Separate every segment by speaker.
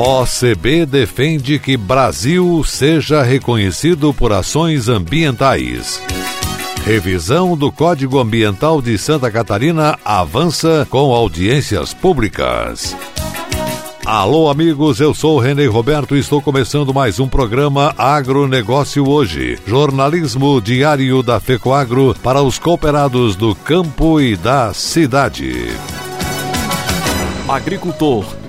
Speaker 1: OCB defende que Brasil seja reconhecido por ações ambientais. Revisão do Código Ambiental de Santa Catarina avança com audiências públicas. Alô, amigos, eu sou René Roberto e estou começando mais um programa Agronegócio Hoje. Jornalismo diário da FECOAGRO para os cooperados do campo e da cidade.
Speaker 2: Agricultor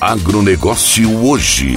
Speaker 3: Agronegócio hoje.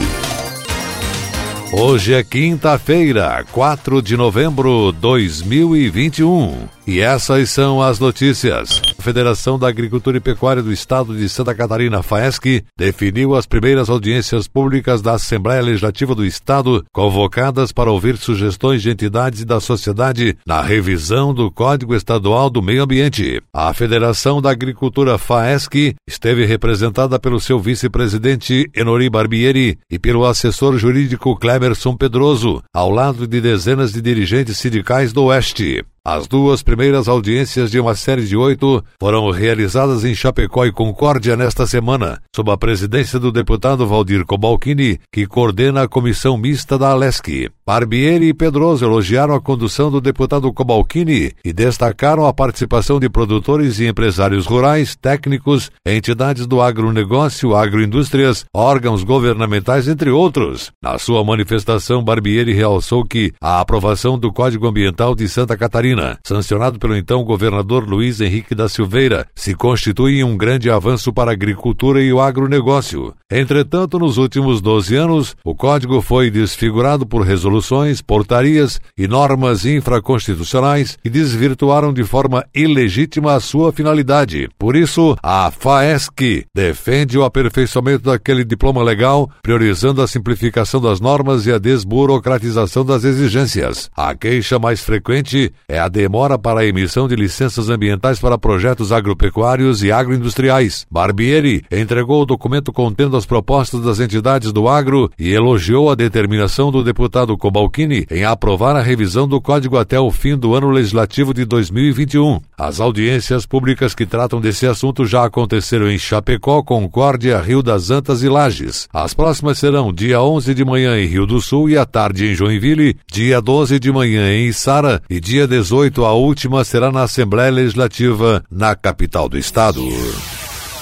Speaker 1: Hoje é quinta-feira, 4 de novembro de 2021. E essas são as notícias. A Federação da Agricultura e Pecuária do Estado de Santa Catarina, FAESC, definiu as primeiras audiências públicas da Assembleia Legislativa do Estado, convocadas para ouvir sugestões de entidades da sociedade na revisão do Código Estadual do Meio Ambiente. A Federação da Agricultura FAESC esteve representada pelo seu vice-presidente Enori Barbieri e pelo assessor jurídico Clemerson Pedroso, ao lado de dezenas de dirigentes sindicais do Oeste. As duas primeiras audiências de uma série de oito foram realizadas em Chapecó e Concórdia nesta semana, sob a presidência do deputado Valdir Cobalcini, que coordena a comissão mista da Alesc. Barbieri e Pedroso elogiaram a condução do deputado Cobalcini e destacaram a participação de produtores e empresários rurais, técnicos, entidades do agronegócio, agroindústrias, órgãos governamentais, entre outros. Na sua manifestação, Barbieri realçou que a aprovação do Código Ambiental de Santa Catarina sancionado pelo então governador Luiz Henrique da Silveira, se constitui um grande avanço para a agricultura e o agronegócio. Entretanto, nos últimos 12 anos, o código foi desfigurado por resoluções, portarias e normas infraconstitucionais que desvirtuaram de forma ilegítima a sua finalidade. Por isso, a FAESC defende o aperfeiçoamento daquele diploma legal, priorizando a simplificação das normas e a desburocratização das exigências. A queixa mais frequente é a demora para a emissão de licenças ambientais para projetos agropecuários e agroindustriais. Barbieri entregou o documento contendo as propostas das entidades do agro e elogiou a determinação do deputado Cobalcini em aprovar a revisão do código até o fim do ano legislativo de 2021. As audiências públicas que tratam desse assunto já aconteceram em Chapecó, Concórdia, Rio das Antas e Lages. As próximas serão dia 11 de manhã em Rio do Sul e à tarde em Joinville, dia 12 de manhã em Içara e dia 18 a última será na Assembleia Legislativa na capital do estado.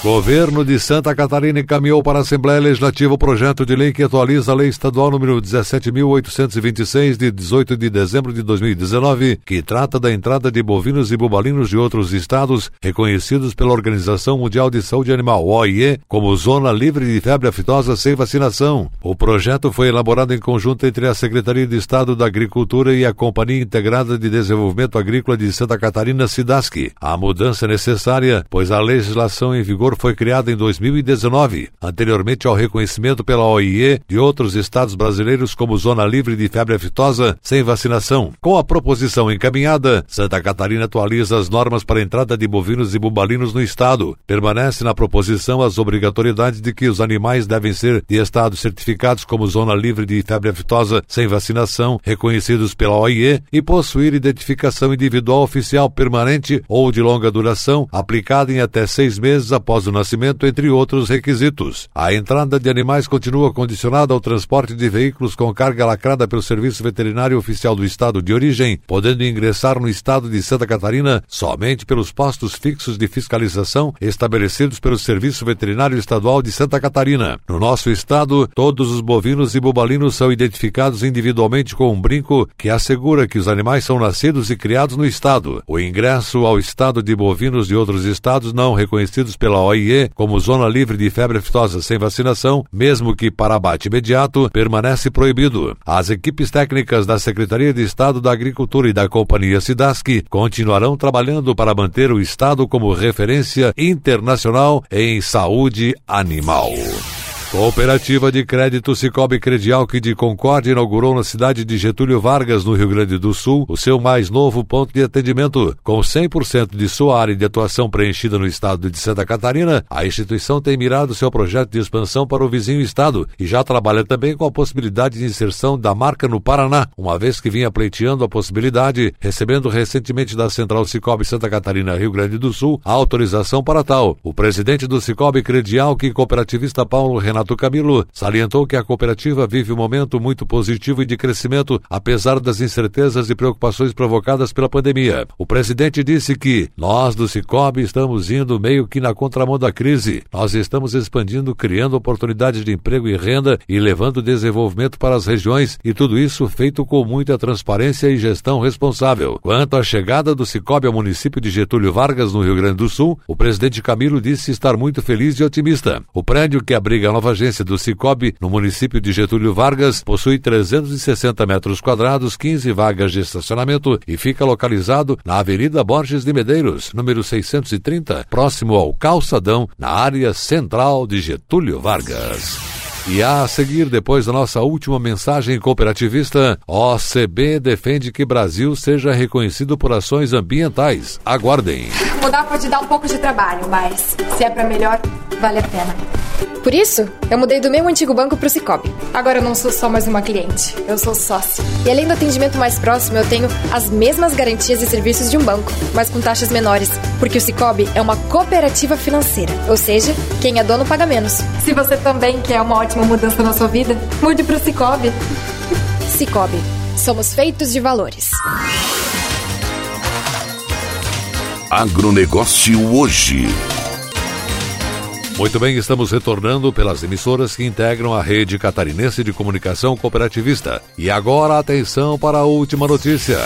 Speaker 1: Governo de Santa Catarina encaminhou para a Assembleia Legislativa o projeto de lei que atualiza a Lei Estadual número 17.826, de 18 de dezembro de 2019, que trata da entrada de bovinos e bubalinos de outros estados reconhecidos pela Organização Mundial de Saúde Animal, OIE, como zona livre de febre aftosa sem vacinação. O projeto foi elaborado em conjunto entre a Secretaria de Estado da Agricultura e a Companhia Integrada de Desenvolvimento Agrícola de Santa Catarina, SIDASC. A mudança é necessária, pois a legislação em vigor foi criada em 2019, anteriormente ao reconhecimento pela OIE de outros estados brasileiros como zona livre de febre aftosa sem vacinação. Com a proposição encaminhada, Santa Catarina atualiza as normas para a entrada de bovinos e bubalinos no estado. Permanece na proposição as obrigatoriedades de que os animais devem ser de estados certificados como zona livre de febre aftosa sem vacinação, reconhecidos pela OIE e possuir identificação individual oficial permanente ou de longa duração, aplicada em até seis meses após o nascimento, entre outros requisitos. A entrada de animais continua condicionada ao transporte de veículos com carga lacrada pelo Serviço Veterinário Oficial do Estado de origem, podendo ingressar no estado de Santa Catarina somente pelos postos fixos de fiscalização estabelecidos pelo Serviço Veterinário Estadual de Santa Catarina. No nosso estado, todos os bovinos e bubalinos são identificados individualmente com um brinco que assegura que os animais são nascidos e criados no estado. O ingresso ao estado de bovinos de outros estados não reconhecidos pela OIE como zona livre de febre aftosa sem vacinação, mesmo que para abate imediato, permanece proibido. As equipes técnicas da Secretaria de Estado da Agricultura e da Companhia Sidasc continuarão trabalhando para manter o estado como referência internacional em saúde animal. Cooperativa de Crédito Cicobi Credial que de Concórdia inaugurou na cidade de Getúlio Vargas, no Rio Grande do Sul, o seu mais novo ponto de atendimento. Com 100% de sua área de atuação preenchida no estado de Santa Catarina, a instituição tem mirado seu projeto de expansão para o vizinho estado e já trabalha também com a possibilidade de inserção da marca no Paraná, uma vez que vinha pleiteando a possibilidade, recebendo recentemente da Central Cicobi Santa Catarina, Rio Grande do Sul, a autorização para tal. O presidente do Cicobi Credial, que cooperativista Paulo Renato Renato Camilo salientou que a cooperativa vive um momento muito positivo e de crescimento, apesar das incertezas e preocupações provocadas pela pandemia. O presidente disse que nós do Cicobi estamos indo meio que na contramão da crise. Nós estamos expandindo, criando oportunidades de emprego e renda e levando desenvolvimento para as regiões e tudo isso feito com muita transparência e gestão responsável. Quanto à chegada do Cicobi ao município de Getúlio Vargas, no Rio Grande do Sul, o presidente Camilo disse estar muito feliz e otimista. O prédio que abriga a nova agência do Cicobi, no município de Getúlio Vargas, possui 360 metros quadrados, 15 vagas de estacionamento e fica localizado na Avenida Borges de Medeiros, número 630, próximo ao Calçadão, na área central de Getúlio Vargas. E a seguir, depois da nossa última mensagem cooperativista, OCB defende que Brasil seja reconhecido por ações ambientais. Aguardem.
Speaker 4: Mudar pode dar um pouco de trabalho, mas se é para melhor, vale a pena. Por isso, eu mudei do meu antigo banco pro Cicobi. Agora eu não sou só mais uma cliente, eu sou sócio. E além do atendimento mais próximo, eu tenho as mesmas garantias e serviços de um banco, mas com taxas menores, porque o Cicobi é uma cooperativa financeira, ou seja, quem é dono paga menos. Se você também quer uma ótima mudança na sua vida, mude pro Cicobi. Cicobi, somos feitos de valores.
Speaker 3: Agronegócio hoje.
Speaker 1: Muito bem, estamos retornando pelas emissoras que integram a rede catarinense de comunicação cooperativista. E agora atenção para a última notícia.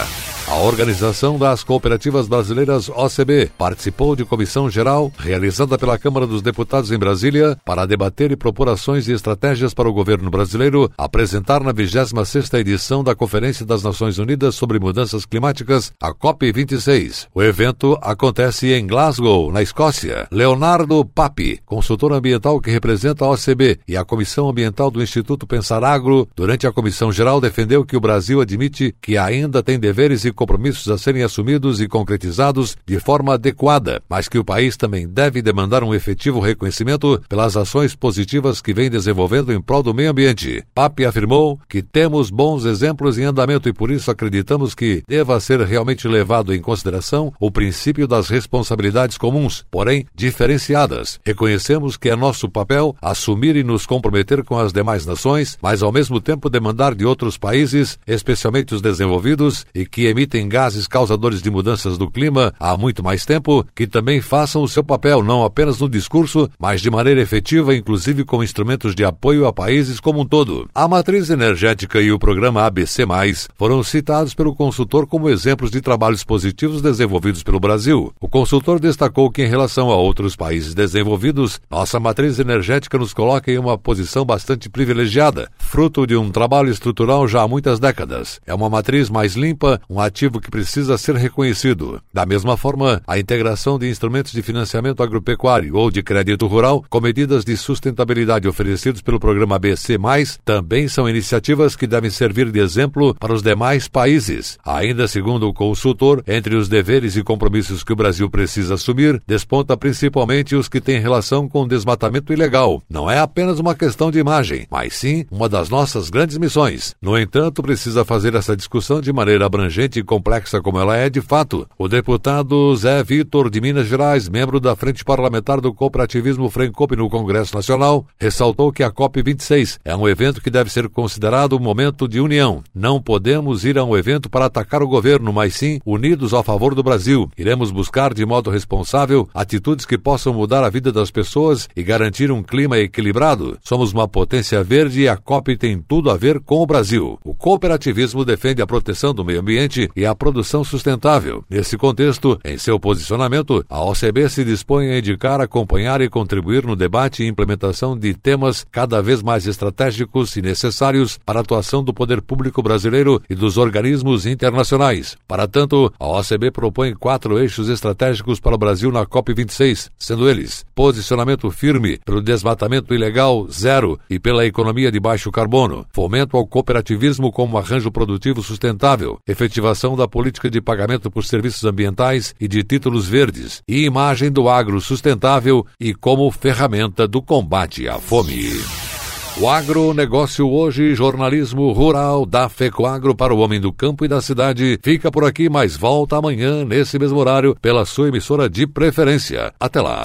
Speaker 1: A Organização das Cooperativas Brasileiras OCB participou de comissão geral realizada pela Câmara dos Deputados em Brasília para debater e propor ações e estratégias para o governo brasileiro apresentar na 26ª edição da Conferência das Nações Unidas sobre Mudanças Climáticas, a COP26. O evento acontece em Glasgow, na Escócia. Leonardo Papi, consultor ambiental que representa a OCB e a Comissão Ambiental do Instituto Pensar Agro, durante a comissão geral defendeu que o Brasil admite que ainda tem deveres e compromissos a serem assumidos e concretizados de forma adequada, mas que o país também deve demandar um efetivo reconhecimento pelas ações positivas que vem desenvolvendo em prol do meio ambiente. Papi afirmou que temos bons exemplos em andamento e por isso acreditamos que deva ser realmente levado em consideração o princípio das responsabilidades comuns, porém diferenciadas. Reconhecemos que é nosso papel assumir e nos comprometer com as demais nações, mas ao mesmo tempo demandar de outros países, especialmente os desenvolvidos, e que emitem emitem gases causadores de mudanças do clima há muito mais tempo, que também façam o seu papel não apenas no discurso, mas de maneira efetiva, inclusive com instrumentos de apoio a países como um todo. A matriz energética e o programa ABC+, foram citados pelo consultor como exemplos de trabalhos positivos desenvolvidos pelo Brasil. O consultor destacou que em relação a outros países desenvolvidos, nossa matriz energética nos coloca em uma posição bastante privilegiada, fruto de um trabalho estrutural já há muitas décadas. É uma matriz mais limpa, um ativo que precisa ser reconhecido. Da mesma forma, a integração de instrumentos de financiamento agropecuário ou de crédito rural com medidas de sustentabilidade oferecidos pelo programa BC+, também são iniciativas que devem servir de exemplo para os demais países. Ainda segundo o consultor, entre os deveres e compromissos que o Brasil precisa assumir, desponta principalmente os que têm relação com o desmatamento ilegal. Não é apenas uma questão de imagem, mas sim uma das nossas grandes missões. No entanto, precisa fazer essa discussão de maneira abrangente complexa como ela é de fato. O deputado Zé Vitor de Minas Gerais, membro da Frente Parlamentar do Cooperativismo Frencop no Congresso Nacional, ressaltou que a COP26 é um evento que deve ser considerado um momento de união. Não podemos ir a um evento para atacar o governo, mas sim unidos a favor do Brasil. Iremos buscar de modo responsável atitudes que possam mudar a vida das pessoas e garantir um clima equilibrado. Somos uma potência verde e a COP tem tudo a ver com o Brasil. O cooperativismo defende a proteção do meio ambiente e a produção sustentável. Nesse contexto, em seu posicionamento, a OCB se dispõe a indicar, acompanhar e contribuir no debate e implementação de temas cada vez mais estratégicos e necessários para a atuação do poder público brasileiro e dos organismos internacionais. Para tanto, a OCB propõe quatro eixos estratégicos para o Brasil na COP26, sendo eles posicionamento firme pelo desmatamento ilegal zero e pela economia de baixo carbono, fomento ao cooperativismo como arranjo produtivo sustentável, efetivação da política de pagamento por serviços ambientais e de títulos verdes e imagem do agro sustentável e como ferramenta do combate à fome. O agronegócio hoje, jornalismo rural da FECOAGro para o homem do campo e da cidade, fica por aqui, mas volta amanhã, nesse mesmo horário, pela sua emissora de preferência. Até lá!